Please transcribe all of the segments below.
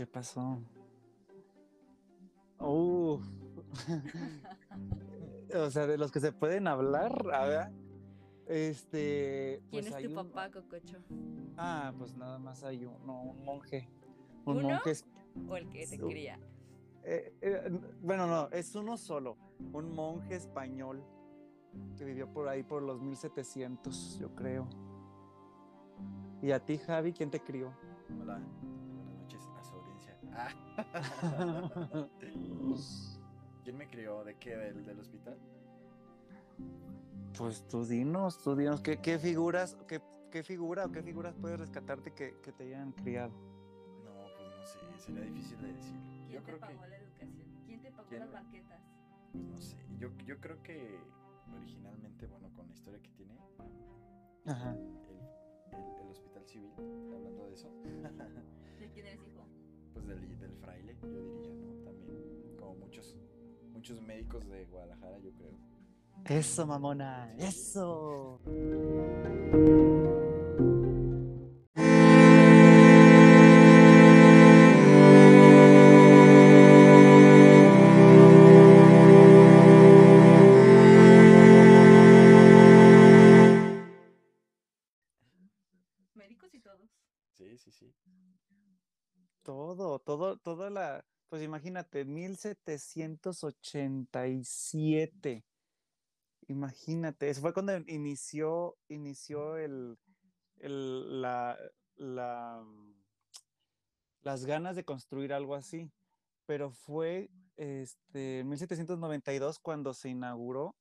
¿Qué pasó? Uh. o sea, de los que se pueden hablar, a ver. Este. ¿Quién pues es hay tu un- papá, Cococho? Ah, pues nada más hay uno, un monje. Un ¿Uno? monje. es- ¿O el que te Su- cría? eh, eh, bueno, no, es uno solo. Un monje español que vivió por ahí por los 1700, yo creo. ¿Y a ti, Javi, quién te crió? Hola, ¿Quién me crió? ¿De qué? ¿Del, del hospital? Pues tú dinos, tú dinos, ¿qué, qué figuras, qué, qué figura o qué figuras puedes rescatarte que, que te hayan criado? No, pues no sé, sería difícil de decirlo. ¿Quién Yo te creo que, pagó la educación? ¿Quién te pagó ¿Quién las banquetas? pues no sé, yo, yo creo que originalmente, bueno, con la historia que tiene Ajá. el, el- el hospital civil, hablando de eso, ¿De quién eres del, del fraile, yo diría, ¿no? También, como muchos, muchos médicos de Guadalajara, yo creo. Eso, mamona, eso. Pues imagínate, 1787. Imagínate, eso fue cuando inició, inició el, la, la, las ganas de construir algo así. Pero fue este, en 1792 cuando se inauguró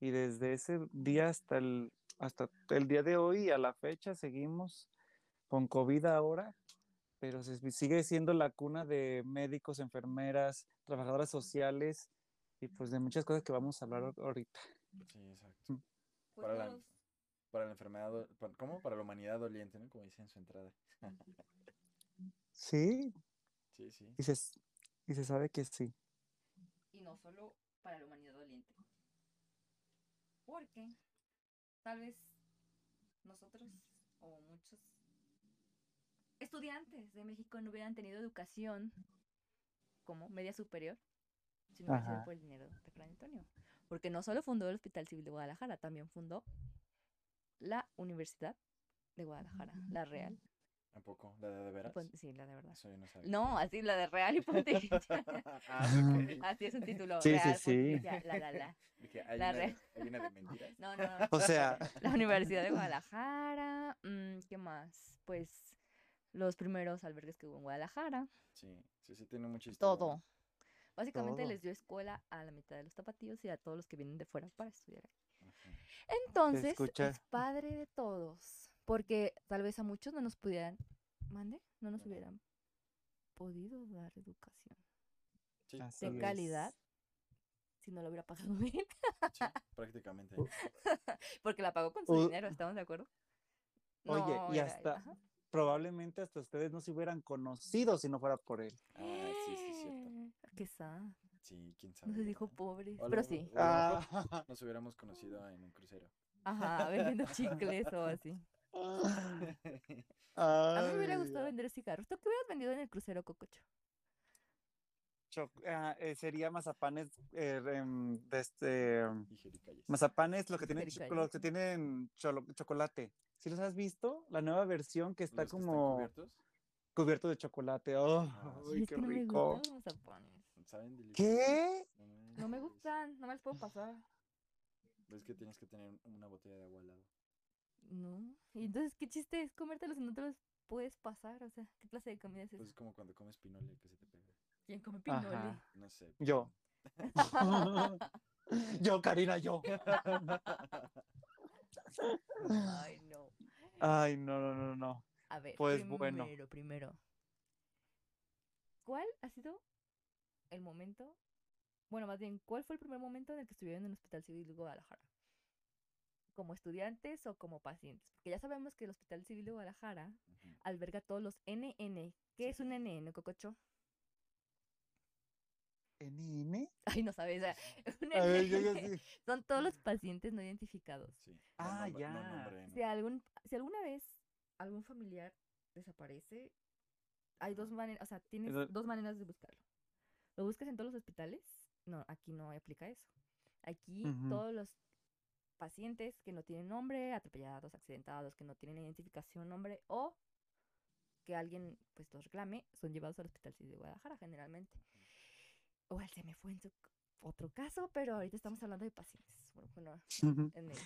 y desde ese día hasta el, hasta el día de hoy, a la fecha, seguimos con COVID ahora, pero se- sigue siendo la cuna de médicos, enfermeras, trabajadoras sociales y pues de muchas cosas que vamos a hablar ahor- ahorita. Sí, exacto. Pues Para la-. Para enfermedad, do- pa- ¿cómo? Para la humanidad doliente, ¿no? Como dice en su entrada. Sí, Sí, sí. y se, y se sabe que sí. Y no solo para la humanidad doliente. Porque tal vez nosotros o muchos estudiantes de México no hubieran tenido educación como media superior si no hubiera sido por el dinero de Fray Antonio. Porque no solo fundó el Hospital Civil de Guadalajara, también fundó la Universidad de Guadalajara, la Real. ¿A poco? ¿La de, de veras? Pon- Sí, la de verdad. Eso yo no sabía. No, así la de Real y Pontificia. ah, así es un título. Sí, sí, Real, sí. Pontificia, la, la, la. Dije, hay, La una, re- hay una de mentiras. No, no, no. O sea, La Universidad de Guadalajara. mm, ¿Qué más? Pues los primeros albergues que hubo en Guadalajara. Sí, sí, sí, tiene mucha historia. Todo. Básicamente Todo. les dio escuela a la mitad de los tapatíos y a todos los que vienen de fuera para estudiar ahí. Ajá. Entonces, es padre de todos. Porque tal vez a muchos no nos pudieran. ¿Mande? No nos hubieran podido dar educación Sí, de es. calidad si no lo hubiera pagado bien. sí, prácticamente. Porque la pagó con su dinero, ¿estamos de acuerdo? Oye, No, y hasta ajá. Probablemente hasta ustedes no se hubieran conocido si no fuera por él. Ah, sí, sí, cierto. Qué sad. Sí, quién sabe. No se la dijo pobres. O lo Pero sí. Ah, Nos hubiéramos conocido en un crucero. Ajá, vendiendo chicles o así. A mí me hubiera gustado vender cigarros. ¿Tú qué hubieras vendido en el crucero, Cococho? Cho- ah, eh, sería mazapanes eh, em, de este y jericayas. mazapanes lo que tienen los que tienen cholo- chocolate. ¿Sí los has visto? La nueva versión que está ¿Los que están como cubiertos? cubierto de chocolate. ¡Oh, Ah, Ay, es qué no rico! gustan los mazapanes. ¿Saben? ¿Qué? No No me gustan, no me los puedo pasar. Es que tienes que tener una botella de agua al lado. No. Y entonces, ¿qué chiste es comértelos si no te los puedes pasar? O sea, ¿qué clase de comida es Pues esa? es como cuando comes pinole que se te. ¿Quién come pinole? Ajá. No sé. Yo. yo, Karina, yo. Ay, no. Ay, no, no, no, no. A ver, Pues, bueno. primero, primero. ¿Cuál ha sido el momento? Bueno, más bien, ¿cuál fue el primer momento en el que estuvieron en el Hospital Civil de Guadalajara? ¿Como estudiantes o como pacientes? Porque ya sabemos que el Hospital Civil de Guadalajara Ujú. alberga todos los NN. ¿Qué es un NN, Cococho? ¿NN? Ay, no sabes. A ver, yo, sí. Son todos los pacientes no identificados. Sí. no Ah, nombre- no ya. nombre, no. Si, algún, si alguna vez algún familiar desaparece, hay dos maneras, o sea, tienes Eso- dos maneras de buscarlo. Lo buscas en todos los hospitales. No, aquí no aplica eso. Aquí todos los pacientes que no tienen nombre, atropellados, accidentados, que no tienen identificación, nombre o que alguien pues los reclame, son llevados al Hospital de Guadalajara generalmente. O se me fue en su otro caso, pero ahorita estamos hablando de pacientes. Bueno, en el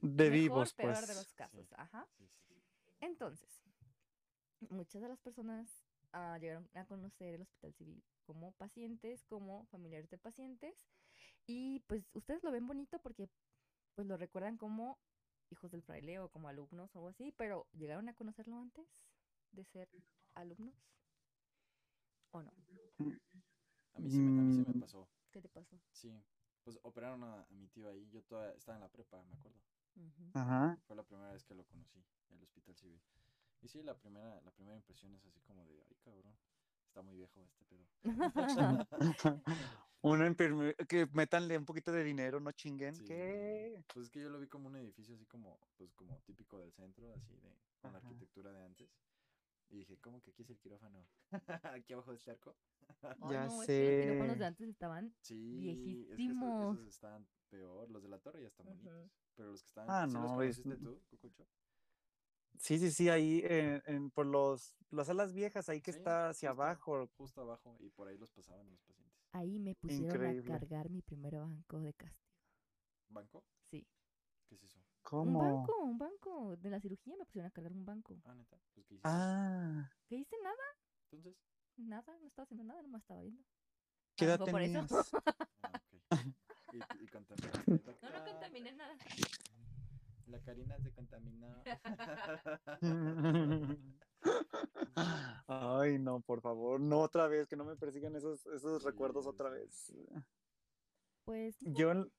De mejor, vivos, peor pues. de los casos. Ajá. Sí. Entonces, muchas de las personas ah, llegaron a conocer el hospital civil como pacientes, como familiares de pacientes, y pues ustedes lo ven bonito porque pues lo recuerdan como hijos del fraile o como alumnos o algo así, pero ¿llegaron a conocerlo antes de ser alumnos? ¿O no? A mí sí me, a mí sí me Mm. pasó. ¿Qué te pasó? Sí. Pues operaron a, a mi tío ahí. Yo todavía estaba en la prepa, me acuerdo. Ajá. Fue la primera vez que lo conocí, el hospital civil. Y sí, la primera, la primera impresión es así como de, ay cabrón, está muy viejo este pedo. Una que metanle un poquito de dinero, no chinguen. Sí. ¿Qué? Pues es que yo lo vi como un edificio así como, pues como típico del centro, así de, con la arquitectura de antes. Y dije, ¿cómo que aquí es el quirófano? aquí abajo de este arco. Ay, Ya no, es que los quirófanos sé. de antes estaban Sí, es que esos, Viejísimos. esos están peor. Los de la torre ya están bonitos. Pero los que estaban, Ah, ¿sí los no, es- conociste tú, Cucucho? Sí, sí, sí, ahí en, en- por los, las salas viejas, ahí que Sí, está hacia justo. abajo. Justo abajo, y por ahí los pasaban los pacientes. Ahí me pusieron Increíble. a cargar mi primer banco de castigo. ¿Banco? Sí. ¿Qué es eso? Un ¿Cómo? banco, un banco. De la cirugía me pusieron a cargar un banco. Ah, neta. Pues, ¿qué hiciste? Ah, ¿Qué hice? Nada, Entonces. nada, no estaba haciendo nada, nomás estaba viendo. ¿qué A lo edad por eso. Ah, ok. Y, y contaminaste. No, no contaminé nada. la Karina se contaminó. Ay, no, por favor, no otra vez, que no me persigan esos, esos Sí, recuerdos otra vez. Pues, Yo, en-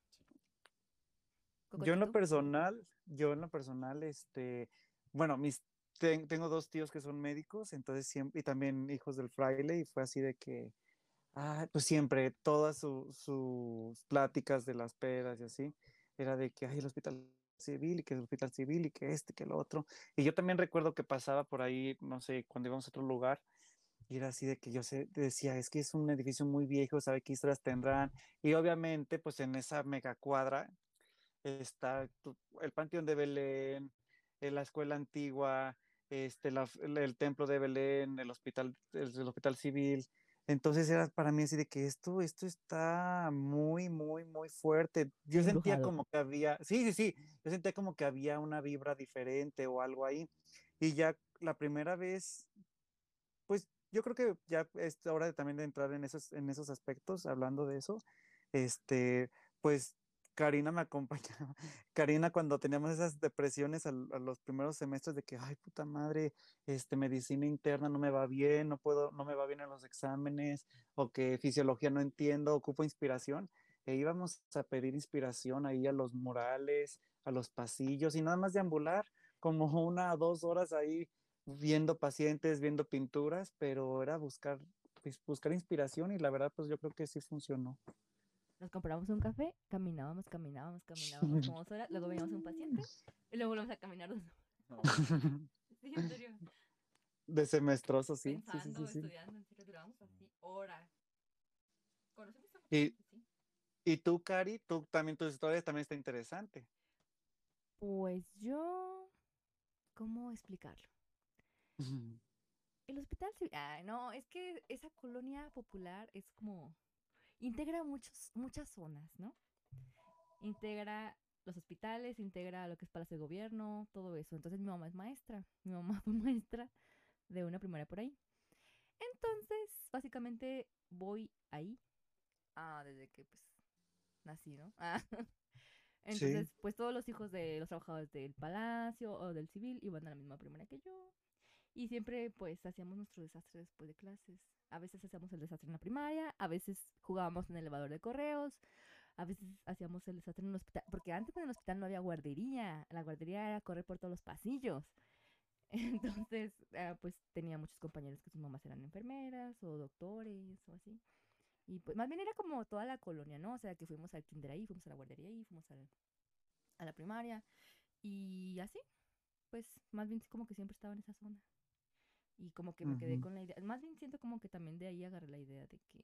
Coco, yo en lo personal, yo en lo personal, este, bueno, mis, ten- tengo dos tíos que son médicos, entonces siempre, y también hijos del fraile, y fue así de que, ah, pues siempre, todas su- sus pláticas de las pedas y así, era de que, ay, el hospital civil, y que el hospital civil, y que este, que el otro. Y yo también recuerdo que pasaba por ahí, no sé, cuando íbamos a otro lugar, y era así de que yo sé, decía, es que es un edificio muy viejo, ¿sabe qué historias tendrán? Y obviamente, pues en esa mega cuadra está el Panteón de Belén, eh, la escuela antigua, este, la el, templo de Belén, el hospital, el, el hospital civil. Entonces era para mí así de que esto, esto está muy, muy, muy fuerte. Yo sentía como que había, sí, sí, sí, yo sentía como que había una vibra diferente o algo ahí. Y ya la primera vez, pues yo creo que ya es hora de también de entrar en esos, en esos aspectos, hablando de eso. Este, pues Karina me acompañaba. Karina, cuando teníamos esas depresiones a, los primeros semestres de que, ay, puta madre, este, medicina interna no me va bien, no puedo, no me va bien en los exámenes, o que fisiología no entiendo, ocupo inspiración, e íbamos a pedir inspiración ahí a los murales, a los pasillos, y nada más de ambular, como una o dos horas ahí viendo pacientes, viendo pinturas, pero era buscar, pues, buscar inspiración, y la verdad, pues yo creo que sí funcionó. Nos compramos un café, caminábamos, caminábamos, caminábamos como dos horas, luego veíamos un paciente y luego volvemos a caminar dos No, Sí, en serio. De semestroso, sí. Pensando, sí, sí. estudiando, en serio, durábamos así horas. ¿Conocemos a Y-? Sí. Y tú, Cari, tú también tus historias también está interesante. Pues yo, ¿cómo explicarlo? El hospital civil, ah, no, es que esa colonia popular es como, integra muchos, muchas zonas, ¿no? Integra los hospitales, integra lo que es Palacio de Gobierno, todo eso. Entonces mi mamá es maestra, mi mamá fue maestra de una primaria por ahí. Entonces, básicamente voy ahí, ah, desde que pues nací, ¿no? Ah, Entonces, pues todos los hijos de los trabajadores del palacio o del civil iban a la misma primaria que yo. Y siempre pues hacíamos nuestro desastre después de clases. A veces hacíamos el desastre en la primaria, a veces jugábamos en el elevador de correos, a veces hacíamos el desastre en un hospital, porque antes en el hospital no había guardería, la guardería era correr por todos los pasillos. Entonces, ah, pues tenía muchos compañeros que sus mamás eran enfermeras o doctores o así. Y pues más bien era como toda la colonia, ¿no? O sea, que fuimos al kinder ahí, fuimos a la guardería ahí, fuimos al- a la primaria y así. Pues más bien como que siempre estaba en esa zona. Y como que me quedé con la idea, más bien siento como que también de ahí agarré la idea de que,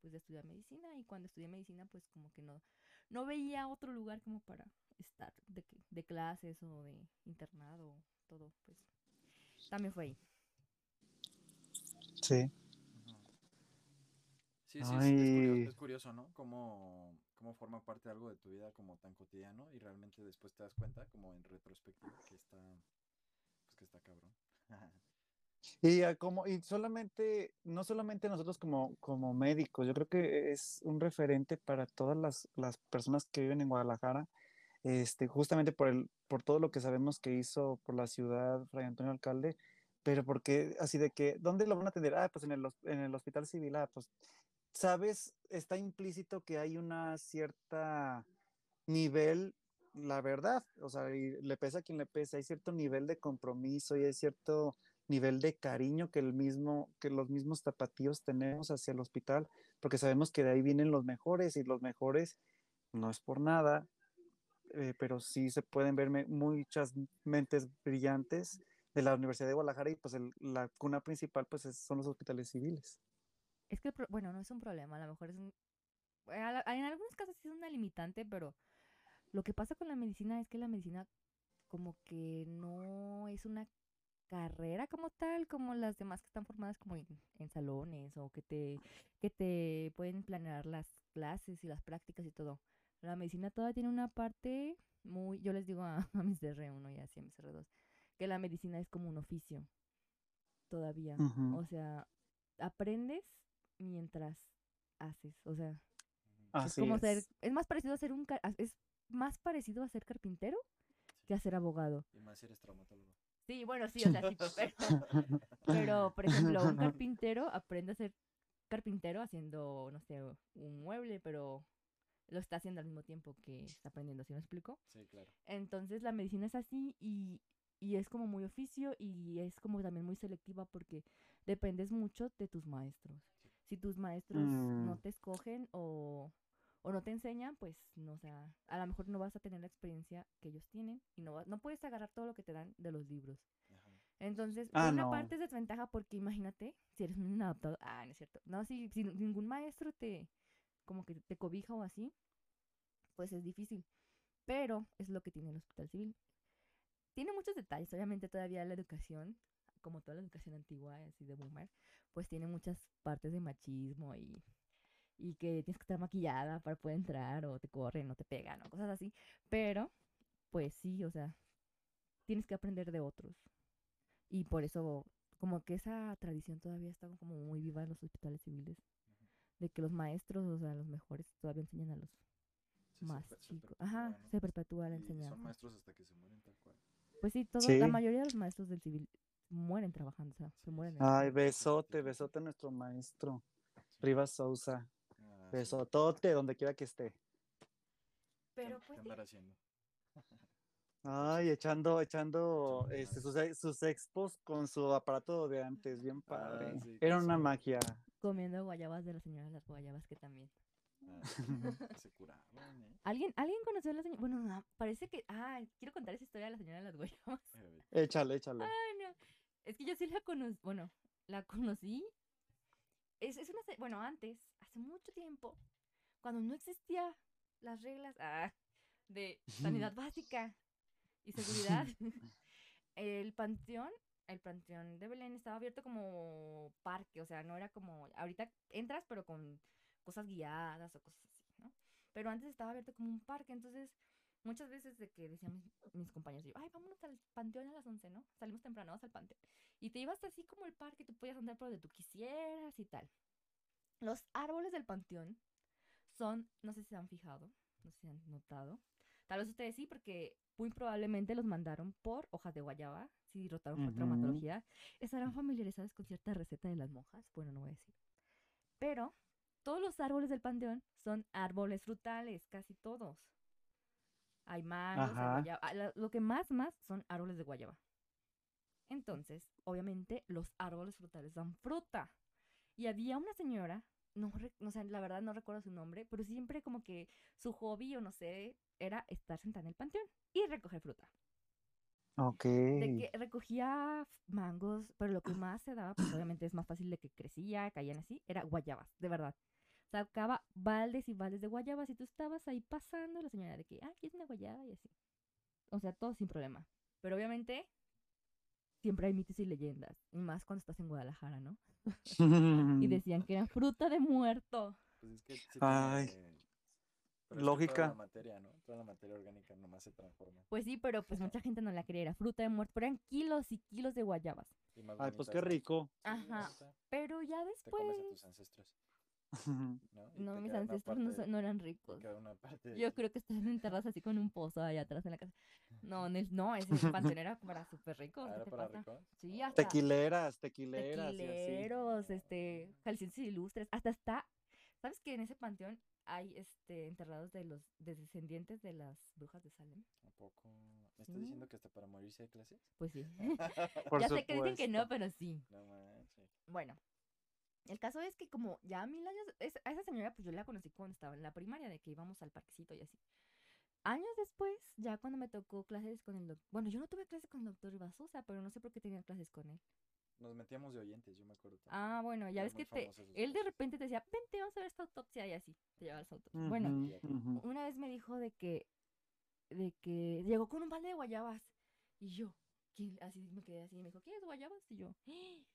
pues de estudiar medicina y cuando estudié medicina, pues como que no, no veía otro lugar como para estar de, que- de clases o de internado, todo, pues también fue ahí. Sí. Sí, sí, curioso, es curioso, ¿no? Cómo, cómo forma parte de algo de tu vida como tan cotidiano y realmente después te das cuenta, como en retrospectiva, que está, pues que está cabrón. Y ah, como, y solamente, no solamente nosotros como, como médicos, yo creo que es un referente para todas las, las personas que viven en Guadalajara, este, justamente por el, por todo lo que sabemos que hizo por la ciudad Fray Antonio Alcalde, pero porque así de que, ¿dónde lo van a atender? Ah, pues en el, en el hospital civil, ah, pues, sabes, está implícito que hay una cierta nivel, la verdad, o sea, y le pesa a quien le pesa, hay cierto nivel de compromiso y hay cierto nivel de cariño que el mismo, que los mismos tapatíos tenemos hacia el hospital, porque sabemos que de ahí vienen los mejores y los mejores no es por nada, eh, pero sí se pueden ver muchas mentes brillantes de la Universidad de Guadalajara y pues el- la cuna principal pues es- son los hospitales civiles. Es que, bueno, no es un problema, a lo mejor es un... la- En algunos casos sí es una limitante, pero lo que pasa con la medicina es que la medicina como que no es una carrera como tal, como las demás que están formadas como en, en salones o que te, que te pueden planear las clases y las prácticas y todo. La medicina todavía tiene una parte muy, yo les digo a, a mis R1 y así a mis R2, que la medicina es como un oficio todavía. O sea, aprendes mientras haces. O sea, es ser, más parecido a ser un, es más parecido a ser carpintero que a ser abogado. Y más si eres traumatólogo. Sí, bueno, sí, o sea, sí, pero, pero, por ejemplo, un carpintero aprende a ser carpintero haciendo, no sé, un mueble, pero lo está haciendo al mismo tiempo que está aprendiendo, ¿sí me explico? Sí, claro. Entonces la medicina es así y, y es como muy oficio y es como también muy selectiva porque dependes mucho de tus maestros. Si tus maestros no Mm. te escogen o, o no te enseñan, pues no, o sea, a lo mejor no vas a tener la experiencia que ellos tienen y no, va- no puedes agarrar todo lo que te dan de los libros. Ajá. Entonces, Ah, una no. parte es desventaja porque imagínate, si eres un inadaptado, ah, no es cierto. No, si, si ningún maestro te, como que te cobija o así, pues es difícil. Pero es lo que tiene el hospital civil. Tiene muchos detalles, obviamente todavía la educación, como toda la educación antigua, así de boomer, pues tiene muchas partes de machismo y, y que tienes que estar maquillada para poder entrar o te corren o te pegan o cosas así. Pero, pues sí, o sea, tienes que aprender de otros. Y por eso, como que esa tradición todavía está como muy viva en los hospitales civiles. De que los maestros, o sea, los mejores, todavía enseñan a los Sí, se más se chicos. perpetúa, Ajá, ¿no? se perpetúa la Y enseñanza. son maestros hasta que se mueren tal cual. Pues sí, todo, Sí. la mayoría de los maestros del civil mueren trabajando, o sea, se mueren. Ay, besote, besote a nuestro maestro. Rivas Sousa. Besotote, donde quiera que esté. ¿Qué Pero pues ¿Qué sí, andar haciendo? Ay, echando, echando este, sus, sus expos con su aparato de antes, bien Ah, padre. sí, Era una magia. comiendo guayabas de la señora de las guayabas que también. Ah, se curaban, ¿eh? ¿Alguien, ¿Alguien conoció a la señora? Bueno, no, parece que... Ah, quiero contar esa historia de la señora de las guayabas. Eh, Échale, échale. Ay, no. Es que yo sí la conocí, bueno, la conocí. Es, es una, bueno, antes, hace mucho tiempo, cuando no existía las reglas ah, de sanidad básica y seguridad, el panteón, el panteón de Belén estaba abierto como parque, o sea, no era como, ahorita entras pero con cosas guiadas o cosas así, ¿no? Pero antes estaba abierto como un parque, entonces muchas veces de que decían mis, mis compañeros, yo, ay, vámonos al panteón a las 11, ¿no? Salimos temprano, vamos al panteón. Y te ibas así como el parque, tú podías andar por donde tú quisieras y tal. Los árboles del panteón son, no sé si se han fijado, no sé si han notado. Tal vez ustedes sí, porque muy probablemente los mandaron por hojas de guayaba, si rotaron por traumatología. ¿Estarán familiarizados con cierta receta de las monjas? Bueno, no voy a decir. Pero todos los árboles del panteón son árboles frutales, casi todos. Hay mangos, hay guayaba. ah, Lo que más, más son árboles de guayaba. Entonces, obviamente, los árboles frutales dan fruta. Y había una señora, no, re- no sé, la verdad no recuerdo su nombre, pero siempre como que su hobby o no sé, era estar sentada en el panteón y recoger fruta. Ok. de que recogía mangos, pero lo que más se daba, pues obviamente es más fácil de que crecía, caían así, era guayabas, de verdad. Sacaba baldes y baldes de guayabas y tú estabas ahí pasando, la señora de que, ah, aquí es una guayaba y así. O sea, todo sin problema. Pero obviamente siempre hay mitos y leyendas, y más cuando estás en Guadalajara, ¿no? Y decían que era fruta de muerto. Pues es que sí Ay. tiene- pero es que Lógica. Toda la materia, ¿no? Toda la materia orgánica nomás se transforma. Pues sí, pero pues mucha gente no la quería, era fruta de muerto, pero eran kilos y kilos de guayabas. Y más Ay, pues qué rico. Ajá. Pero ya Te después, comes a tus ancestros, ¿no? Y mis ancestros no, parte- son- no eran ricos. de Yo creo que estaban enterrados así con un pozo allá atrás en la casa. No, en el- no, ese panteón era para súper ricos. Ah, ¿Qué ¿Era para pasa? rico? Sí, hasta Tequileras, tequileras. y así. tequileros, este, jaliscienses ilustres. Hasta está, ¿sabes que en ese panteón hay este enterrados de los de descendientes de las brujas de Salem? ¿A poco? ¿Me estás Sí. diciendo que hasta para morirse hay clases? Pues sí. Ya sé que dicen que no, pero sí. No manches. Bueno, el caso es que como ya mil años, es- a esa señora pues yo la conocí cuando estaba en la primaria, de que íbamos al parquecito y así. Años después, ya cuando me tocó clases con el doctor, bueno, yo no tuve clases con el doctor Ibasosa, pero no sé por qué tenía clases con él. Nos metíamos de oyentes, yo me acuerdo. también. Ah, bueno, ya Era ves que te, él de repente te decía, vente, vamos a ver esta autopsia y así, te llevaba a las autopsias. Bueno, Ujú, ujú. una vez me dijo de que, de que llegó con un balde de guayabas y yo, ¿quién? Así me quedé así, y me dijo, ¿quieres guayabas? Y yo, "¡Ah!".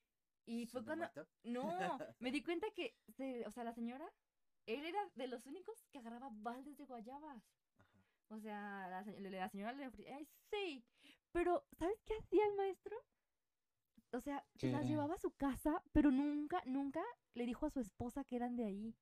Y fue ¿Son de cuando, muerto? no, me di cuenta que, se- o sea, la señora, él era de los únicos que agarraba baldes de guayabas. Ajá. O sea, la, la señora le ofrecía, ay, sí, pero ¿sabes qué hacía el maestro? O sea, se las llevaba a su casa, pero nunca, nunca le dijo a su esposa que eran de ahí.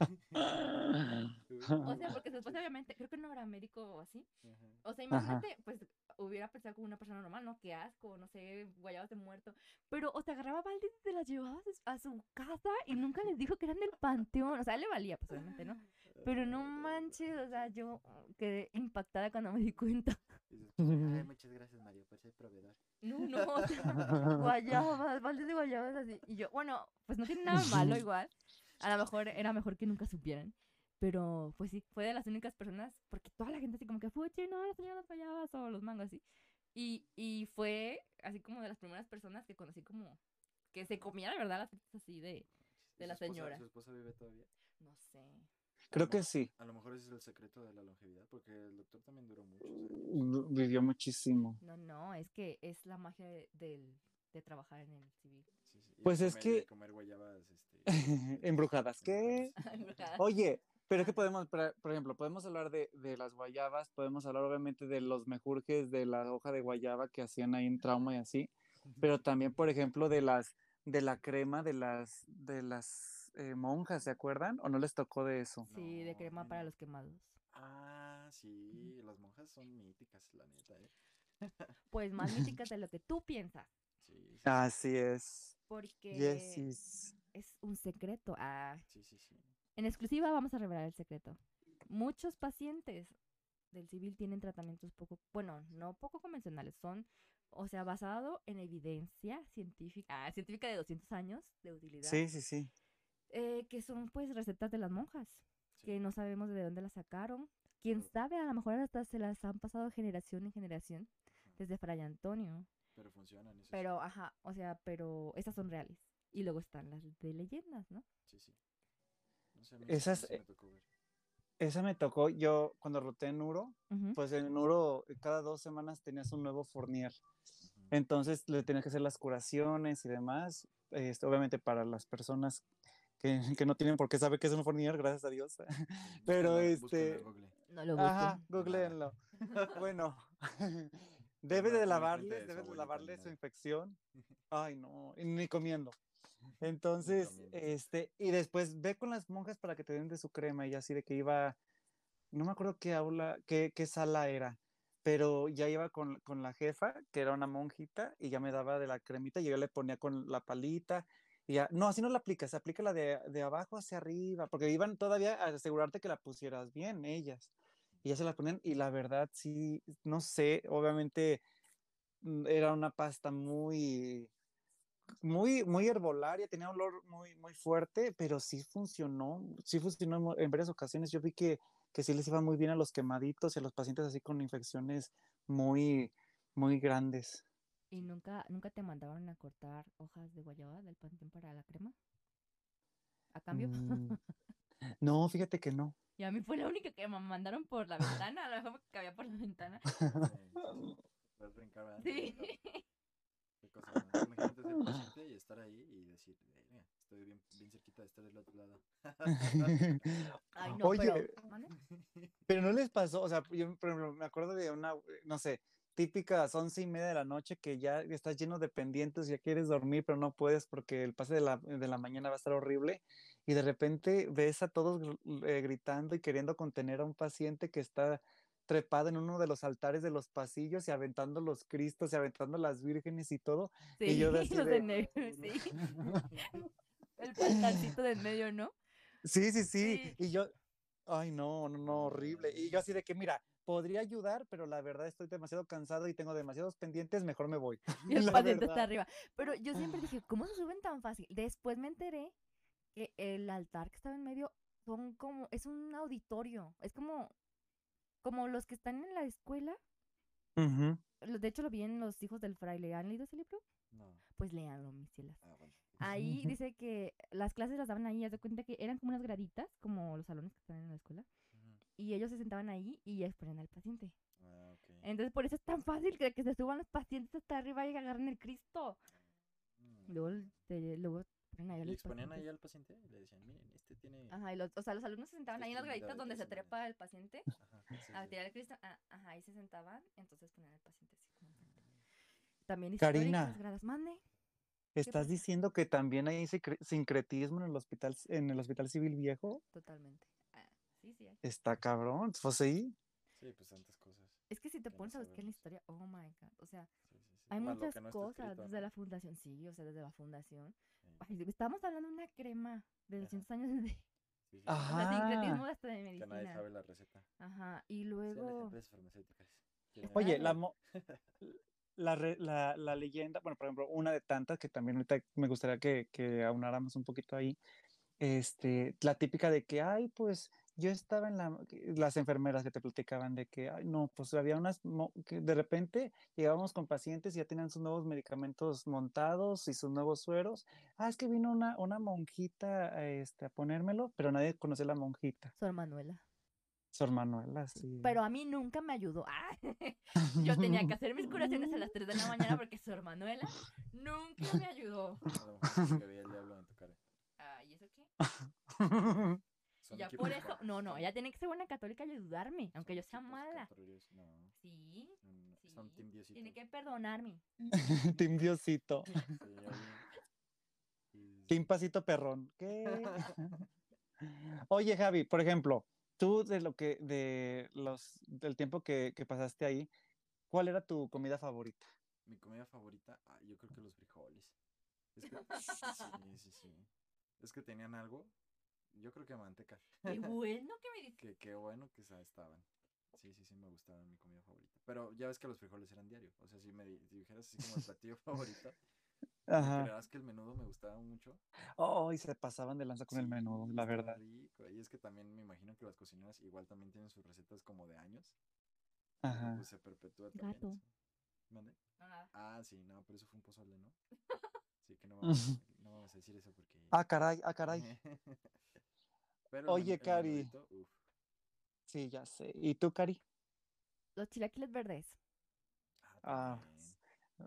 O sea, porque esposa obviamente, creo que no era médico o así. Ajá. O sea, imagínate, pues hubiera pensado como una persona normal, ¿no? Qué asco, no sé, guayabas de muerto. Pero, o te agarraba baldes y te las llevabas a su casa y nunca les dijo que eran del panteón. O sea, le valía, pues obviamente, ¿no? Pero no manches, o sea, yo quedé impactada cuando me di cuenta. Dices, pues, "Ay, muchas gracias, Mario, por ser proveedor. No, no, o sea, guayabas, baldes de guayabas así. Y yo, bueno, pues no tiene nada malo igual. A lo mejor era mejor que nunca supieran. Pero, pues sí, fue de las únicas personas, porque toda la gente así como que, fuchi, no, las señoras guayabas o los mangos así. Y, y fue así como de las primeras personas que conocí como que se comía de verdad las frutas así de, ¿Y De la señora. ¿Su esposa vive todavía? no sé. Creo que sí. A lo mejor ese es el secreto de la longevidad, porque el doctor también duró muchos años. Vivió muchísimo. No, no, es que es la magia de, del- de trabajar en el civil. Sí, sí. Pues es comer- que- comer guayabas, este, Embrujadas. ¿Qué? embrujadas. Oye, pero es que podemos, por ejemplo, podemos hablar de, de las guayabas, podemos hablar obviamente de los mejurjes de la hoja de guayaba que hacían ahí en trauma y así, pero también, por ejemplo, de las de la crema de las de las eh, monjas, ¿se acuerdan? ¿O no les tocó de eso? Sí, de crema para los quemados. Ah, sí, las monjas son míticas, la neta, ¿eh? Pues más míticas de lo que tú piensas. Sí, sí, sí, Así es. Porque Yesis. Es un secreto. Ah, sí, sí, sí. En exclusiva vamos a revelar el secreto. Muchos pacientes del civil tienen tratamientos poco, bueno, no poco convencionales, son, o sea, basado en evidencia científica, ah, científica de 200 años de utilidad, Sí, sí, sí. eh, que son pues recetas de las monjas, Sí. que no sabemos de dónde las sacaron. Quién Pero- sabe, a lo mejor hasta se las han pasado generación en generación, desde Fray Antonio. Pero funcionan, eso sí. Pero, ajá, o sea, pero esas son reales. Y luego están las de leyendas, ¿no? Sí, sí. No sé, a mí Esas, sí eh, me tocó ver. Esa me tocó yo cuando roté en Uro, pues en Uro eh, cada dos semanas tenías un nuevo fournier. Entonces le tenías que hacer las curaciones y demás. este, obviamente para las personas que, que no tienen por qué saber qué es un fournier, gracias a Dios. pero, este, Google. No lo Ajá, googleenlo. bueno, debes No- de lavarles, enfrente de lavarles su infección. Ay, no, y ni comiendo. Entonces, este, y después ve con las monjas para que te den de su crema y así de que iba, no me acuerdo qué aula, qué, qué sala era, pero ya iba con, con la jefa, que era una monjita, y ya me daba de la cremita y yo le ponía con la palita. Y ya, no, así no la aplicas, aplica la de, de abajo hacia arriba, porque iban todavía a asegurarte que la pusieras bien ellas. Y ya se la ponían, y la verdad, sí, no sé, obviamente mm, era una pasta muy, muy, muy herbolaria, tenía un olor muy, muy fuerte, pero sí funcionó, sí funcionó en varias ocasiones. Yo vi que, que sí les iba muy bien a los quemaditos y a los pacientes así con infecciones muy, muy grandes. ¿Y nunca, nunca te mandaban a cortar hojas de guayaba del panteón para la crema? ¿A cambio? Mm, No, fíjate que no. Y a mí fue la única que me mandaron por la ventana, a lo mejor que había por la ventana. Sí. Puedes brincar, ¿verdad? Sí. Paciente y estar ahí y decir, "Verga, estoy bien, bien cerquita de estar del otro lado. Ay, no, Oye, pero... no les pasó, o sea, yo por ejemplo, me acuerdo de una, no sé, típicas once y media de la noche que ya estás lleno de pendientes, ya quieres dormir, pero no puedes porque el pase de la, de la mañana va a estar horrible. Y de repente ves a todos eh, gritando y queriendo contener a un paciente que está trepado en uno de los altares de los pasillos y aventando los cristos y aventando las vírgenes y todo. Sí, Y yo de los de- negro, sí. El pantalcito de en medio, ¿no? Sí, sí, sí. Sí. Y yo, ay, no, no, no, horrible. Y yo así de que, mira, podría ayudar, pero la verdad estoy demasiado cansado y tengo demasiados pendientes, mejor me voy. Y el paciente está arriba. Pero yo siempre dije, ¿cómo se suben tan fácil? Después me enteré que el altar que estaba en medio son como, es un auditorio. Es como, como los que están en la escuela. De hecho, lo vi en Los Hijos del Fraile. ¿Han leído ese libro? No. Pues léanlo, mis cielas. Ah, bueno. Ahí dice que las clases las daban ahí, haz de cuenta que eran como unas graditas, como los salones que están en la escuela, y ellos se sentaban ahí y exponían al paciente. Ah, ok. Entonces, por eso es tan fácil que, que se suban los pacientes hasta arriba y agarren el Cristo. Mm. Luego, te- luego ponen ahí a ¿Y los exponían ahí al paciente? Y le decían, miren, este tiene... Ajá, y los, o sea, los alumnos se sentaban Este ahí en las graditas donde se trepa el paciente Ajá, sí, a sí. tirar el Cristo. ah, ajá, ahí se sentaban, entonces ponían al paciente así como enfrente. También Karina. gradas. Mande. ¿Estás pasa? diciendo que también hay sincre- sincretismo en el hospital, en el hospital civil viejo? Totalmente. Ah, sí, sí. hay. Está cabrón, pues sí. Sí, pues tantas cosas. Es que si te pones a buscar en la historia, oh my god. O sea, Sí, sí, sí. hay Más muchas no cosas escrito, desde ¿no? la fundación, sí, o sea, desde la fundación. Sí, Ay, estamos hablando de una crema de Ajá. 200 años de sí, sí, sí. o sea, Ajá. sincretismo hasta de Que nadie medicina. sabe la receta. Ajá, y Sí, las luego empresas farmacéuticas. Oye, saber. la, mo- la, re- la, la leyenda, bueno, por ejemplo, una de tantas que también ahorita me gustaría que, que aunáramos un poquito ahí, este, la típica de que, ay, pues yo estaba en la, las enfermeras que te platicaban de que, ay, no, pues había unas, que de repente llegábamos con pacientes y ya tenían sus nuevos medicamentos montados y sus nuevos sueros. Ah, es que vino una, una monjita este, a ponérmelo, pero nadie conoce a la monjita. Sor Manuela. Sor Manuela, sí. Pero a mí nunca me ayudó. Ah, yo tenía que hacer mis curaciones a las 3 de la mañana porque Sor Manuela nunca me ayudó. A lo mejor porque veía el diablo en tu cara. Ah, ¿y eso qué? Ya por eso, no, no, ella tiene que ser buena católica y ayudarme, aunque yo sea mala. No, Sí, no, no, sí. son Team Diosito. Tiene que perdonarme. Team Diosito. Sí, oye. Y- Team Pasito Perrón. ¿Qué? Oye, Javi, por ejemplo, tú de lo que, de los, del tiempo que, que pasaste ahí, ¿cuál era tu comida favorita? Mi comida favorita, ah, yo creo que los frijoles. Es que, sí, sí, sí. Es que tenían algo, yo creo que manteca. Qué bueno que me dices. Que qué bueno que estaban. Sí, sí, sí, me gustaban mi comida favorita. Pero ya ves que los frijoles eran diario. O sea, si me di- si dijeras así como el platillo favorito, ¿me Ajá. que el menudo me gustaba mucho? Oh, y se pasaban de lanza con el menudo, la verdad. rico. Y es que también me imagino que las cocineras igual también tienen sus recetas como de años. Ajá. Pues se perpetúa también Gato. ¿Mande? No, nada. Ah, sí, no, pero eso fue un pozole, ¿no? Sí, que no vamos, a- no vamos a decir eso porque... Ah, caray, ah, caray. Pero Oye, Cari. uf, Sí, ya sé. ¿Y tú, Cari? Los chilaquiles verdes. Ah, también.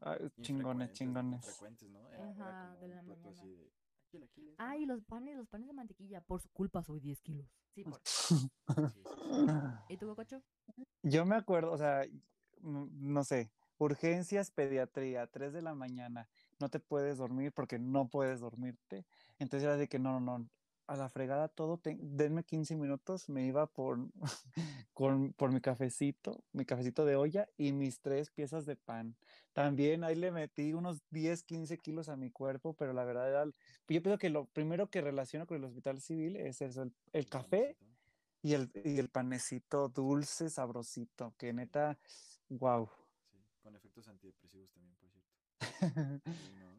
Ah, chingones, chingones. Era- era Ajá, como de la mañana. así de, "Ay, chilaquiles, Ah, ¿no?". y los panes, los panes de mantequilla. Por su culpa soy 10 kilos. Sí, por. Sí, sí, sí. ¿Y tú, Cocho? Yo me acuerdo, o sea, no sé, urgencias, pediatría, 3 de la mañana, no te puedes dormir porque no puedes dormirte. Entonces era de que no, no, no, a la fregada todo, te- denme 15 minutos, me iba por, con, por mi cafecito, mi cafecito de olla y mis tres piezas de pan. También ahí le metí unos 10, 15 kilos a mi cuerpo, pero la verdad era, yo pienso que lo primero que relaciono con el hospital civil es eso, el, el café y el, y el panecito dulce, sabrosito, que neta, wow. Sí, con efectos antidepresivos también, por cierto. Sí, ¿no?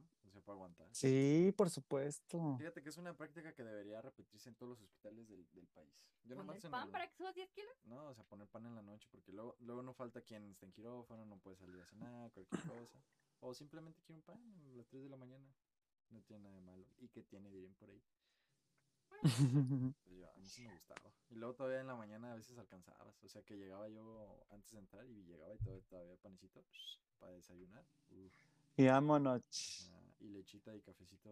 Para aguantar. Sí, por supuesto. Fíjate que es una práctica que debería repetirse en todos los hospitales del, del país. Yo ¿Poner pan el- para que subas 10 kilos? No, o sea, poner pan en la noche, porque luego, luego no falta quien esté en quirófano, no puede salir a cenar, cualquier cosa. O simplemente quiere un pan a las 3 de la mañana. No tiene nada de malo. ¿Y qué tiene, dirían por ahí? Pues yo, a mí sí me gustaba. Y luego todavía en la mañana a veces alcanzabas. O sea, que llegaba yo antes de entrar y llegaba y todavía, todavía panecito para desayunar. Uf, y vámonos. ah, y lechita y cafecito,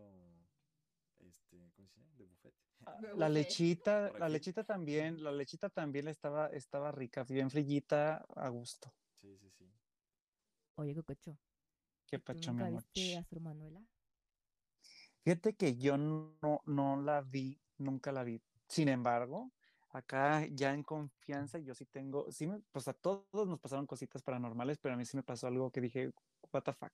este, ¿cómo se llama? De buffet. Me La lechita, la lechita también, la lechita también estaba, estaba rica, bien frillita, a gusto. Sí, sí, sí. Oye, Cococho, Qué ¿tú pacho, mi amor. viste a Sor Manuela? Fíjate que yo no, no la vi, nunca la vi. Sin embargo, acá ya en confianza, yo sí tengo, sí me, pues a todos nos pasaron cositas paranormales, pero a mí sí me pasó algo que dije, what the fuck.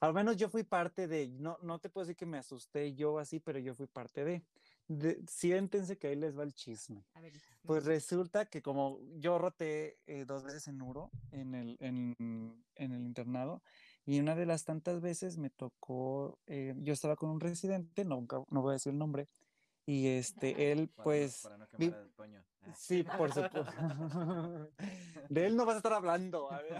Al menos yo fui parte de, no, no te puedo decir que me asusté yo así, pero yo fui parte de. de siéntense que ahí les va el chisme. A ver, dices, Pues no. resulta que como yo roté eh, dos veces en Uro, en el, en, en el internado, y una de las tantas veces me tocó, eh, yo estaba con un residente, nunca, no voy a decir el nombre, y este, él Para pues, no, para no vi- quemar al Toño. Ah. sí, por supuesto, de él no vas a estar hablando, a ver.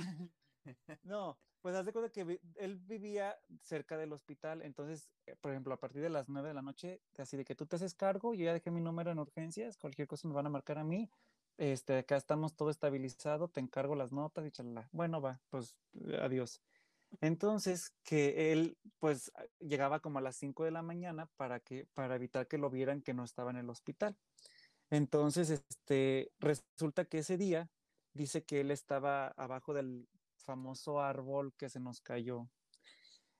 No, pues haz de cuenta que vi- él vivía cerca del hospital, entonces, eh, por ejemplo, a partir de las 9 de la noche, así de que tú te haces cargo, yo ya dejé mi número en urgencias, cualquier cosa me van a marcar a mí, este, acá estamos todo estabilizado, te encargo las notas y chalala. Bueno, va, pues adiós. Entonces, que él, pues, llegaba como a las 5 de la mañana para que, para evitar que lo vieran que no estaba en el hospital. Entonces, este, resulta que ese día dice que él estaba abajo del famoso árbol que se nos cayó,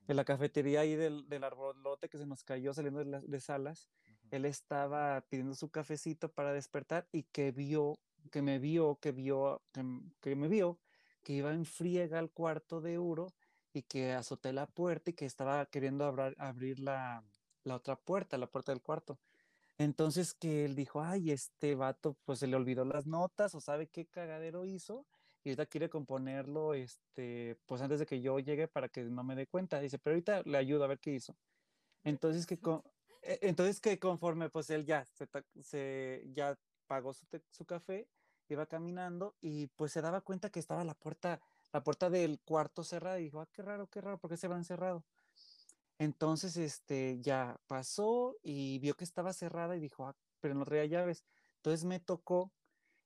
en la cafetería ahí del, del arbolote que se nos cayó saliendo de, las de salas, él estaba pidiendo su cafecito para despertar y que vio, que me vio, que vio, que, que me vio, que iba en friega al cuarto de Uro y que azoté la puerta y que estaba queriendo abrar- abrir la, la otra puerta, la puerta del cuarto. Entonces que él dijo, ay, este vato, pues se le olvidó las notas o sabe qué cagadero hizo y ahorita quiere componerlo, este, pues antes de que yo llegue para que no me dé cuenta. Dice, pero ahorita le ayudo a ver qué hizo. Entonces que, con- e- entonces que conforme, pues él ya, se, se- ya pagó su, su café, iba caminando y pues se daba cuenta que estaba la puerta, la puerta del cuarto cerrada y dijo, ah, qué raro, qué raro, ¿por qué se van cerrado? Entonces, este, ya pasó y vio que estaba cerrada y dijo, ah, pero no traía llaves. Entonces me tocó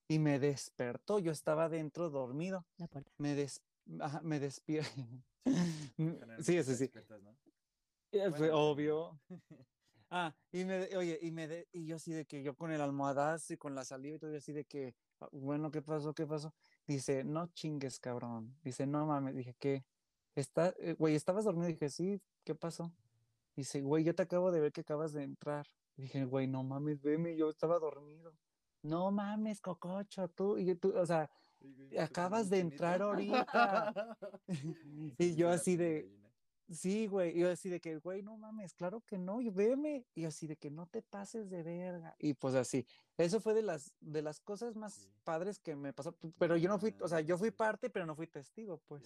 y me despertó. Yo estaba dentro dormido. La puerta. Me, des, ajá, me despierto. Generalmente sí, sí. ¿no? Eh, fue Bueno, obvio. Ah, y me, oye, y me, de- y yo así de que yo con el almohadazo y con la saliva y todo, yo así de que, "Ah, bueno, ¿qué pasó? ¿Qué pasó? Dice, no chingues, cabrón. Dice, no mames. Dije, ¿qué? Está, eh, güey, ¿estabas dormido? Dije, sí, ¿qué pasó? Dice, güey, yo te acabo de ver que acabas de entrar. Dije, güey, no mames, veme, yo estaba dormido. No mames, cococho, tú, y yo, tú, o sea, acabas de entrar chinita. y yo así de. Sí, güey, y yo así de que, güey, no mames, claro que no, y veme, y así de que no te pases de verga, y pues así, eso fue de las, de las cosas más Sí. padres que me pasó, pero yo no fui, o sea, yo fui manches. parte, pero no fui testigo, pues.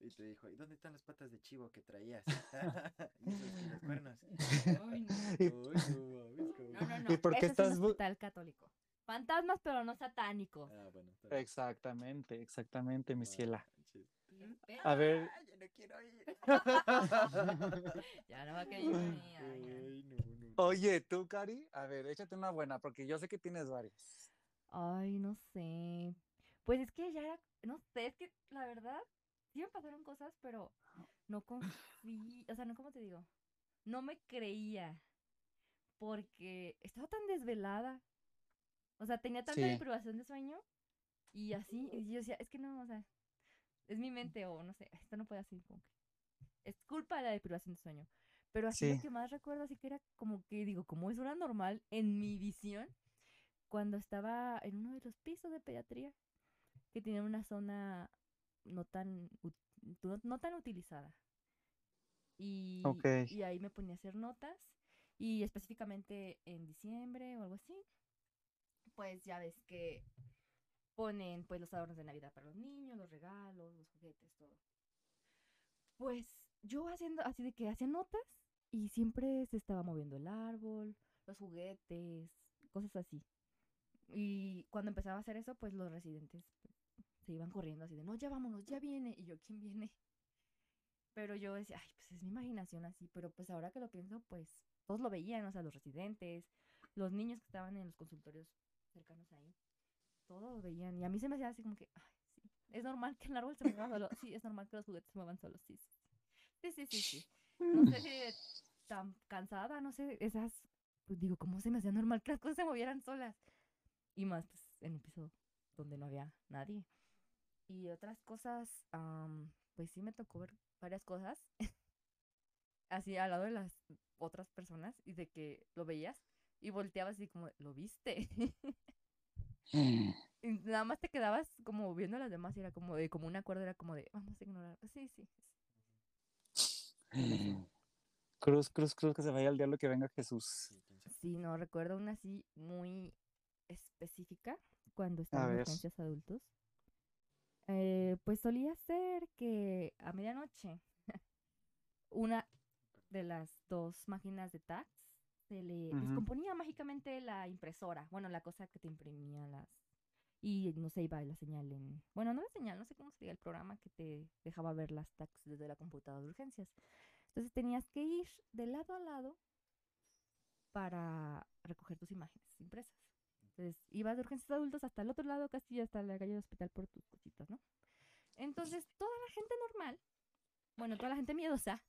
Y te dijo, ¿y dónde están las patas de chivo que traías? y los cuernos. Ay, no. Ay, no mames, cabrón. No, no, no. ¿Y por qué ese estás es un hospital católico. Fantasmas, pero no satánicos. Ah, bueno. Exactamente, exactamente, mi No ciela. A ver, Ah, ya no quiero ir. Ya no va a querer. Ay, no, no. oye, tú, Cari, a ver, échate una buena, porque yo sé que tienes varias. Ay, no sé. Pues es que ya era, no sé, es que la verdad, sí me pasaron cosas, pero no confí, o sea, no como te digo, no me creía, porque estaba tan desvelada, o sea, tenía tanta Sí. deprivación de sueño, y así, y yo decía, es que no, o sea, es mi mente, o no sé, esto no puede así, como que, es culpa de la deprivación de sueño. Pero así Sí. lo que más recuerdo, así que era como que digo, como es una normal en mi visión, cuando estaba en uno de los pisos de pediatría, que tenía una zona no tan, no, no tan utilizada. Y, y ahí me ponía a hacer notas, y específicamente en diciembre o algo así, pues ya ves que ponen pues los adornos de Navidad para los niños, los regalos, los juguetes, todo. Pues yo haciendo así de que hacía notas y siempre se estaba moviendo el árbol, los juguetes, cosas así. Y cuando empezaba a hacer eso, pues los residentes se iban corriendo así de, no, ya vámonos, ya viene. Y yo, ¿quién viene? Pero yo decía, ay, pues es mi imaginación así. Pero pues ahora que lo pienso, pues todos lo veían, o sea, los residentes, los niños que estaban en los consultorios cercanos ahí, todos lo veían. Y a mí se me hacía así como que, ay, sí, es normal que el árbol se mueva solo. Sí, es normal que los juguetes se muevan solos. Sí, sí, sí. Sí, sí, sí. No sé si tan cansada, no sé, esas, pues digo, ¿cómo se me hacía normal que las cosas se movieran solas? Y más, pues, en un piso donde no había nadie. Y otras cosas, am, pues sí me tocó ver varias cosas. así al lado de las otras personas y de que lo veías y volteabas así como, ¿lo viste? y nada más te quedabas como viendo a las demás y era como de, como un acuerdo, era como de, vamos a ignorar. Sí, sí. Cruz, cruz, cruz, que se vaya al diablo que venga Jesús. Sí, no, recuerdo una así muy específica cuando estaba en adultos. Eh, pues solía ser que a medianoche una de las dos máquinas de tax se le descomponía mágicamente la impresora. Bueno, la cosa que te imprimía las... Y no se iba la señal en... Bueno, no la señal, no sé cómo se diga el programa que te dejaba ver las tax desde la computadora de urgencias. Entonces tenías que ir de lado a lado para recoger tus imágenes impresas. Entonces ibas de urgencias de adultos hasta el otro lado, casi hasta la calle del hospital por tus cositas, ¿no? Entonces toda la gente normal, bueno, toda la gente miedosa,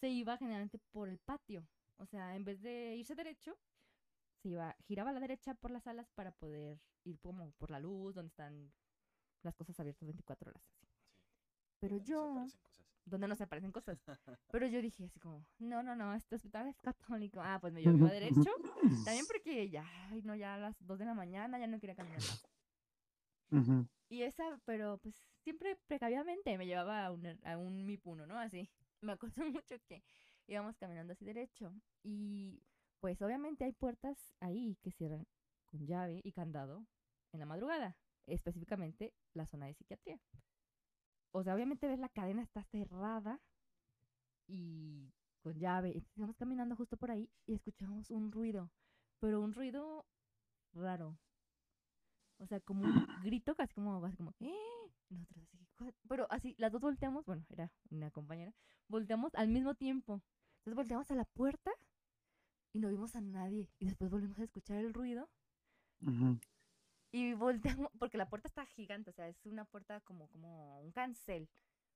se iba generalmente por el patio. O sea, en vez de irse derecho, se iba, giraba a la derecha por las salas para poder ir como por la luz, donde están las cosas abiertas 24 horas. Así. Pero Donde se yo, aparecen cosas. donde no se aparecen cosas. Pero yo dije así como, no, no, no, este hospital es católico. Ah, pues me yo iba derecho. También porque ya, ay, no, ya a las 2 de la mañana ya no quería caminar más. Ujú. Y esa, pero pues siempre precavidamente me llevaba a un, a un MIP1, ¿no? Así. Me acuerdo mucho que íbamos caminando así derecho. Y pues obviamente hay puertas ahí que cierran con llave y candado en la madrugada. Específicamente la zona de psiquiatría. O sea, obviamente ves la cadena está cerrada y con llave. Entonces íbamos caminando justo por ahí y escuchamos un ruido. Pero un ruido raro. O sea, como un grito, casi como, así como, "¡Eh!". Nosotros así, pero así, las dos volteamos, bueno, era una compañera, volteamos al mismo tiempo. Entonces volteamos a la puerta y no vimos a nadie. Y después volvimos a escuchar el ruido y volteamos, porque la puerta está gigante, o sea, es una puerta como, como un cancel.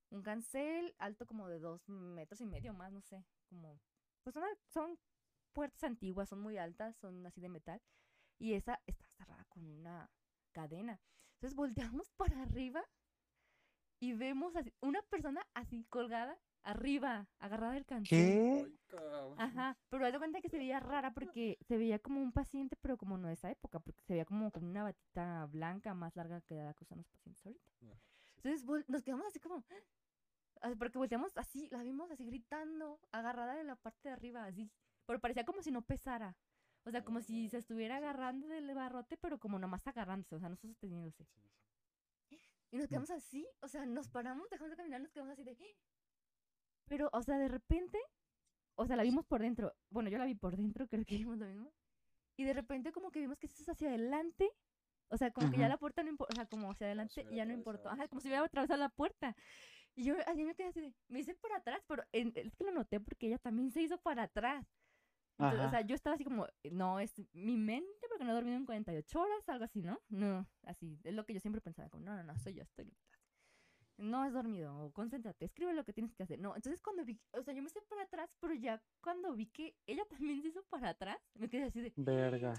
Un cancel alto como de dos metros y medio más, no sé, como, pues son, son puertas antiguas, son muy altas, son así de metal. Y esa está cerrada con una cadena. Entonces volteamos para arriba y vemos así, una persona así colgada arriba, agarrada del cancel. ¿Qué? Ajá, pero haz de cuenta que se veía rara porque se veía como un paciente, pero como no de esa época, porque se veía como con una batita blanca más larga que la que usan los pacientes ahorita. Ajá, sí. Entonces nos quedamos así como, porque volteamos así, la vimos así gritando, agarrada de la parte de arriba, así, pero parecía como si no pesara. O sea, como si se estuviera agarrando del barrote, pero como nomás agarrándose, o sea, no sosteniéndose. Y nos quedamos así, o sea, nos paramos, dejamos de caminar, nos quedamos así de... Pero, o sea, de repente, o sea, la vimos por dentro. Bueno, yo la vi por dentro, creo que vimos lo mismo. Y de repente como que vimos que se hizo hacia adelante. O sea, como que ya la puerta no importa, o sea, como hacia adelante y ya no importó. Ajá, como si hubiera atravesado la puerta. Y yo así me quedé así de, me hice para atrás, pero en- es que lo noté porque ella también se hizo para atrás. Entonces, o sea, yo estaba así como, no, es mi mente porque no he dormido en 48 horas, algo así, ¿no? No, así, es lo que yo siempre pensaba, como, no, no, no, soy yo, estoy loca. No has dormido, o concéntrate, escribe lo que tienes que hacer. No, entonces cuando vi, o sea, yo me hice para atrás, pero ya cuando vi que ella también se hizo para atrás, me quedé así de, Verga.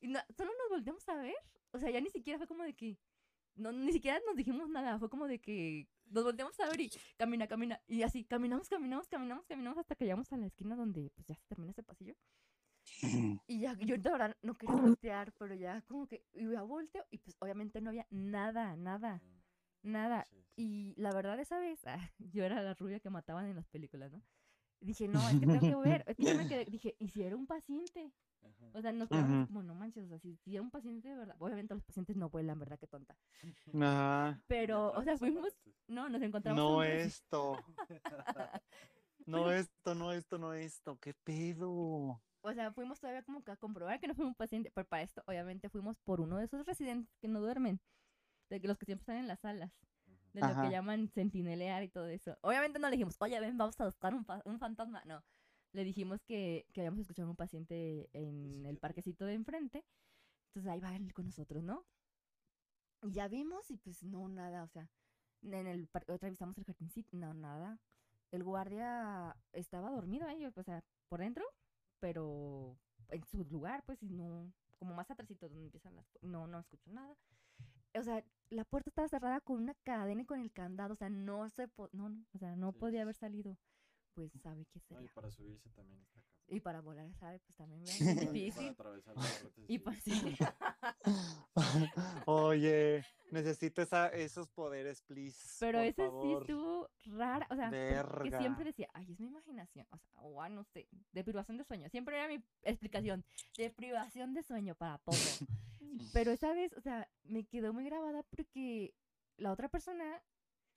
y solo nos volteamos a ver, o sea, ya ni siquiera fue como de que, no, ni siquiera nos dijimos nada, fue como de que nos volteamos a ver y camina, camina, y así, caminamos, caminamos, caminamos, caminamos hasta que llegamos a la esquina donde pues ya se termina ese pasillo. Y ya, yo de verdad no quería voltear, pero ya como que iba a volteo y pues obviamente no había nada, nada, nada. sí, sí. Y la verdad esa vez, ah, yo era la rubia que mataban en las películas, ¿no? Dije, no, es que tengo que ver. Es que yo me quedé, dije, ¿y si era un paciente? Ajá. O sea, nos quedamos Ujú. como, no manches, o sea, si, si era un paciente de verdad, obviamente los pacientes no vuelan, ¿verdad? Qué tonta. Ajá. Pero, o sea, fuimos, no, nos encontramos No esto. No esto, no esto, no esto. ¿Qué pedo? o sea, fuimos todavía como que a comprobar que no fue un paciente, pero para esto, obviamente, fuimos por uno de esos residentes que no duermen, de los que siempre están en las salas, de lo Ajá. que llaman sentinelear y todo eso. Obviamente no le dijimos, oye, ven, vamos a buscar un, un fantasma, no. Le dijimos que, que habíamos escuchado a un paciente en el parquecito de enfrente, entonces ahí va él con nosotros, ¿no? Y ya vimos y pues no, nada, o sea, en el revisamos el jardincito, no, nada. El guardia estaba dormido ahí, o sea, por dentro, pero en su lugar, pues, y no, como más atrásito donde empiezan las, no, no escucho nada. O sea, la puerta estaba cerrada con una cadena y con el candado, o sea, no se, po- no, no, o sea, no Sí, podía haber salido, pues, sabe qué No, y sería. para subirse también está. Y para volar, sabe, pues también, No, es y para difícil. atravesar Y sí. pues, sí. Oye, necesito esa, esos poderes, please. Pero por ese sí estuvo rara, o sea, Verga. siempre decía, ay, es mi imaginación, o sea, o ah, no sé, deprivación de sueño. Siempre era mi explicación, deprivación de sueño para todo. Pero esa vez, o sea, me quedó muy grabada porque la otra persona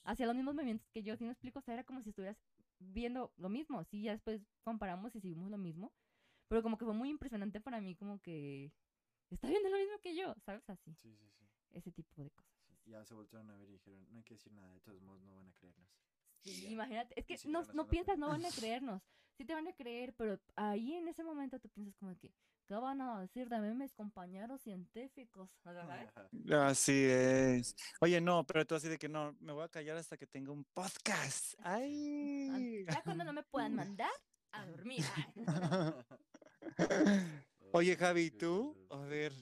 hacía los mismos movimientos que yo, si me explico, o sea, era como si estuvieras viendo lo mismo, sí, ya después comparamos y seguimos lo mismo, pero como que fue muy impresionante para mí, como que está viendo lo mismo que yo, ¿sabes? Así, Sí, sí, sí. ese tipo de cosas. Sí, Ya se voltearon a ver y dijeron, no hay que decir nada, de todos modos no van a creernos. Sí, imagínate, es que no, no haciendo piensas, no van a creernos. Sí te van a creer, pero ahí en ese momento tú piensas como que, ¿qué van a decir de mí mis compañeros científicos? Así es. Oye, no, pero tú así de que no, me voy a callar hasta que tenga un podcast. Ay. Ya cuando no me puedan mandar a dormir. Oye, Javi, qué ¿tú? A ver.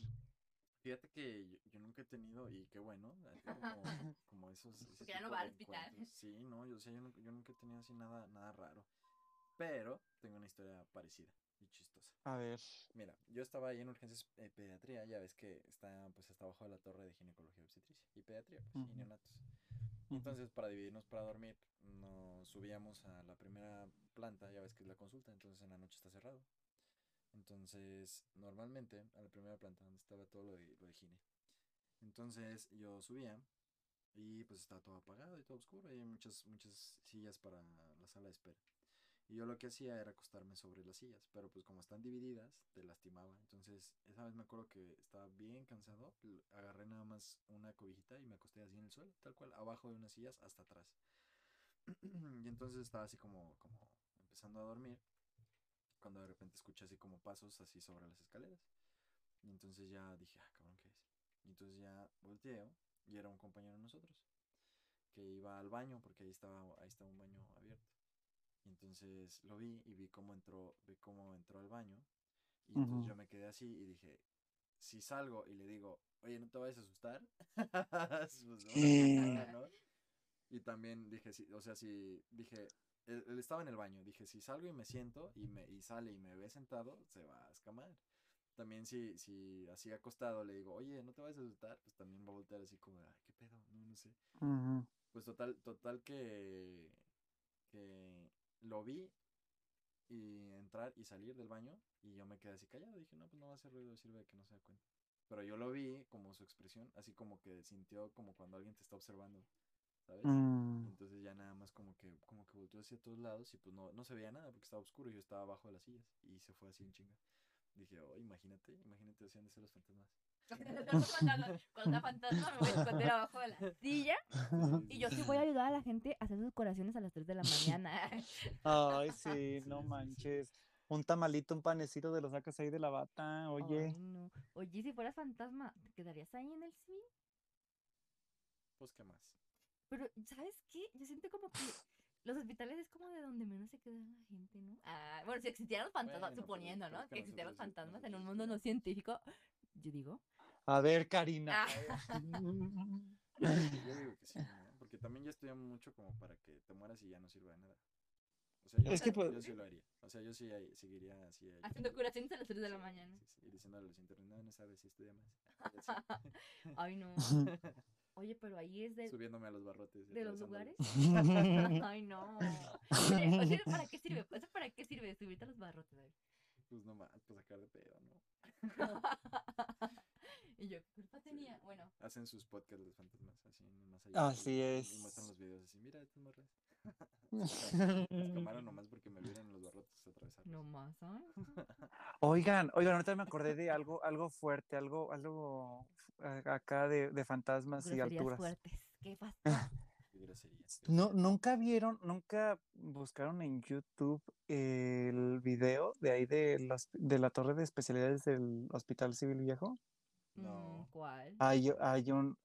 Fíjate que yo, yo nunca he tenido, y qué bueno, así como, como esos. ese Porque ya no va al hospital. Sí, no, yo, o sea, yo, nunca, yo nunca he tenido así nada, nada raro. Pero tengo una historia parecida y chistosa. A ver. Mira, yo estaba ahí en urgencias eh, pediatría, ya ves que está pues está abajo de la torre de ginecología y obstetricia y pediatría, pues, y Ujú. neonatos. Entonces, para dividirnos para dormir, nos subíamos a la primera planta, ya ves que es la consulta, entonces en la noche está cerrado. Entonces, normalmente a la primera planta donde estaba todo lo de, lo de gine. Entonces, yo subía y pues estaba todo apagado y todo oscuro y hay muchas muchas sillas para la sala de espera. Y yo lo que hacía era acostarme sobre las sillas, pero pues como están divididas, te lastimaba. Entonces, esa vez me acuerdo que estaba bien cansado, agarré nada más una cobijita y me acosté así en el suelo, tal cual, abajo de unas sillas hasta atrás. y entonces estaba así como, como empezando a dormir, cuando de repente escuché así como pasos así sobre las escaleras. Y entonces ya dije, ah, cabrón, ¿qué es? Y entonces ya volteo y era un compañero de nosotros que iba al baño porque ahí estaba, ahí estaba un baño abierto. Y entonces lo vi y vi cómo entró, vi cómo entró al baño. Y entonces yo me quedé así y dije, si salgo y le digo, oye, ¿no te vayas a asustar? pues no, Eh. no. Y también dije, sí, o sea, si dije, él, él estaba en el baño, dije, si salgo y me siento y me y sale y me ve sentado, se va a escamar. También si, si así acostado le digo, oye, ¿no te vayas a asustar? Pues también va a voltear así como, ay, ¿qué pedo? No, no sé. Pues total, total que, que lo vi y entrar y salir del baño y yo me quedé así callado. Dije, no, pues no va a hacer ruido, sirve de que no se dé cuenta. Pero yo lo vi como su expresión, así como que sintió como cuando alguien te está observando, ¿sabes? Mm. Entonces ya nada más como que, como que volteó hacia todos lados y pues no, no se veía nada porque estaba oscuro y yo estaba abajo de las sillas y se fue así en chinga. Dije, oh, imagínate, imagínate, hacían de ser los fantasmas. Cuando la fantasma me voy a esconder abajo de la silla. Y yo sí voy a ayudar a la gente a hacer sus corazones a las 3 de la mañana. Ay, sí, no manches. Un tamalito, un panecito de lo sacas ahí de la bata, oye. Ay, no. Oye, si fueras fantasma, ¿te quedarías ahí en el cine? Pues, ¿qué más? Pero, ¿sabes qué? Yo siento como que los hospitales es como de donde menos se queda la gente, ¿no? Ah, bueno, si existieran los fantasmas, Bueno, suponiendo, ¿no? es que Que existieran los fantasmas en un mundo no científico. Yo digo. A ver, Karina. Ah. Yo digo que sí, ¿no? porque también ya estudiamos mucho como para que te mueras y ya no sirva de nada. O sea, yo, Es que, pues- yo sí lo haría. O sea, yo sí ahí- seguiría así. ahí Haciendo curaciones a las 3 de la mañana. Sí, sí, y diciéndole a los internos, no, no sabes si estudia más. Ay, no. Oye, pero ahí es de, Subiéndome a los barrotes. de los lugares. Ay, no. Oye, ¿para qué sirve? ¿Eso para qué sirve? Subirte a los barrotes. a ver. Pues nomás, pues sacar de pedo, ¿no? y yo, ¿qué culpa tenía? Bueno, Hacen sus podcasts los fantasmas, así más allá. Así y- es. Y muestran los videos así, mira, estas morras. Las tomaron nomás porque me vieron los barrotes atravesar. no más, ¿ah? Oigan, oigan, ahorita me acordé de algo, algo fuerte, algo, algo eh, acá de, de fantasmas y alturas. fuertes. ¿Qué pasó? Qué groserías. No, nunca vieron, nunca buscaron en YouTube el video de ahí de, las, de la torre de especialidades del Hospital Civil Viejo. No. Mm, ¿Cuál? Hay, hay un,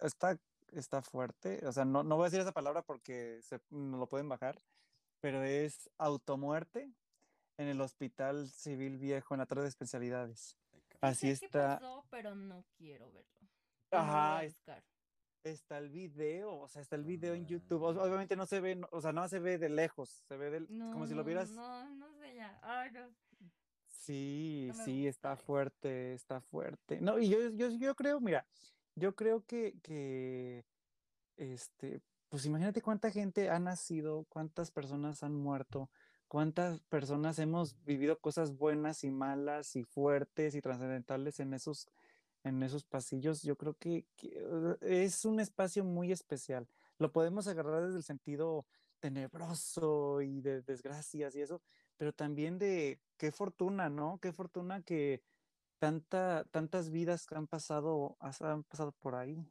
está, está fuerte, o sea, no, no voy a decir esa palabra porque se, no lo pueden bajar, pero es automuerte en el Hospital Civil Viejo, en la torre de especialidades. Así sé qué está, pasó, pero no quiero verlo. Ajá. Está el video, o sea, está el video en Ah. YouTube. Obviamente no se ve, o sea, no se ve de lejos, se ve del, No, como si lo vieras. No, no sé ya. Ay, no. Sí, No sí, está fuerte, está fuerte. No, y yo, yo, yo creo, mira, yo creo que, que, este, pues imagínate cuánta gente ha nacido, cuántas personas han muerto, cuántas personas hemos vivido cosas buenas y malas y fuertes y trascendentales en esos, en esos pasillos. Yo creo que, que, eh, es un espacio muy especial. Lo podemos agarrar desde el sentido tenebroso y de desgracias y eso, pero también de qué fortuna, ¿no? Qué fortuna que tanta, tantas vidas que han pasado, han pasado por ahí.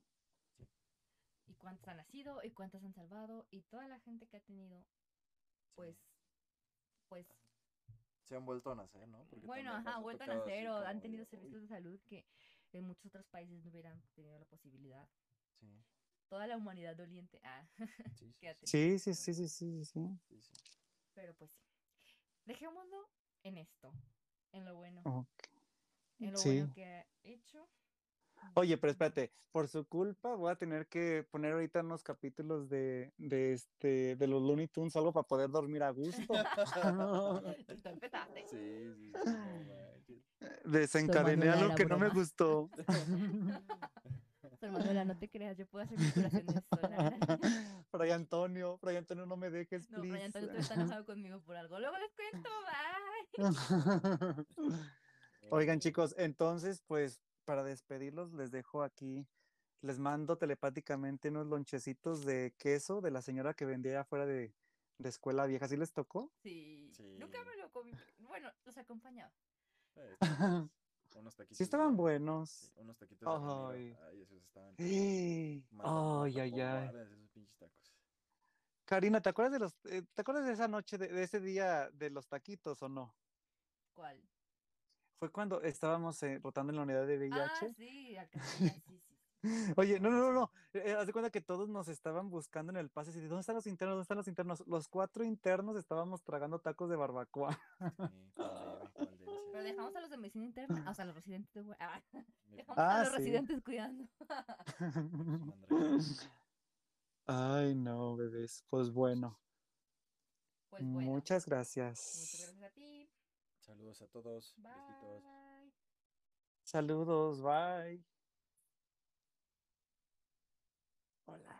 Y cuántas han nacido, y cuántas han salvado, y toda la gente que ha tenido, pues, pues, Se han vuelto a nacer, ¿no? Porque bueno, ajá, vuelto a nacer o han tenido servicios de salud que en muchos otros países no hubieran tenido la posibilidad. "Uy". Toda la humanidad doliente. Ah, Sí, sí, sí. Sí, sí, sí, sí, sí, sí. sí, sí. Pero pues sí. Dejémoslo en esto, en lo bueno, en lo sí. bueno que ha hecho. Oye, pero espérate, por su culpa voy a tener que poner ahorita unos capítulos de, de este, de los Looney Tunes, algo para poder dormir a gusto. Sí, sí, sí. Desencadené algo que no me gustó. Manuela, no te creas, yo puedo hacer curaciones sola. Fray Antonio, Fray Antonio, no me dejes, No, please. Antonio, tú estás enojado conmigo por algo. Luego les cuento, bye. Oigan, chicos, entonces, pues, para despedirlos, les dejo aquí, les mando telepáticamente unos lonchecitos de queso de la señora que vendía afuera de, de escuela vieja. ¿Sí les tocó? Sí. Nunca Sí. me lo comí. Bueno, los acompañaba. Eh, unos taquitos Sí estaban de- buenos. sí, unos taquitos de. Ay. Ay, esos estaban. Ay, esos pinches tacos. Karina, ¿te acuerdas de los, eh, ¿te acuerdas de esa noche, de, de ese día de los taquitos o no? ¿Cuál? Fue cuando estábamos eh, rotando en la unidad de VIH. Ah, sí, sí, sí. sí. Oye, no, no, no, no. eh, haz de cuenta que todos nos estaban buscando en el pase. así de, ¿Dónde están los internos? ¿Dónde están los internos? Los cuatro internos estábamos tragando tacos de barbacoa. Sí, ¿cuál debe? ¿Cuál debe ser? Pero dejamos a los de medicina interna, o sea, los residentes de ah, Dejamos ah, a los sí. residentes cuidando. Ay, no, bebés. Pues bueno. Pues bueno. Muchas gracias. Muchas gracias a ti. Saludos a todos. Bye. Saludos, bye. Hola.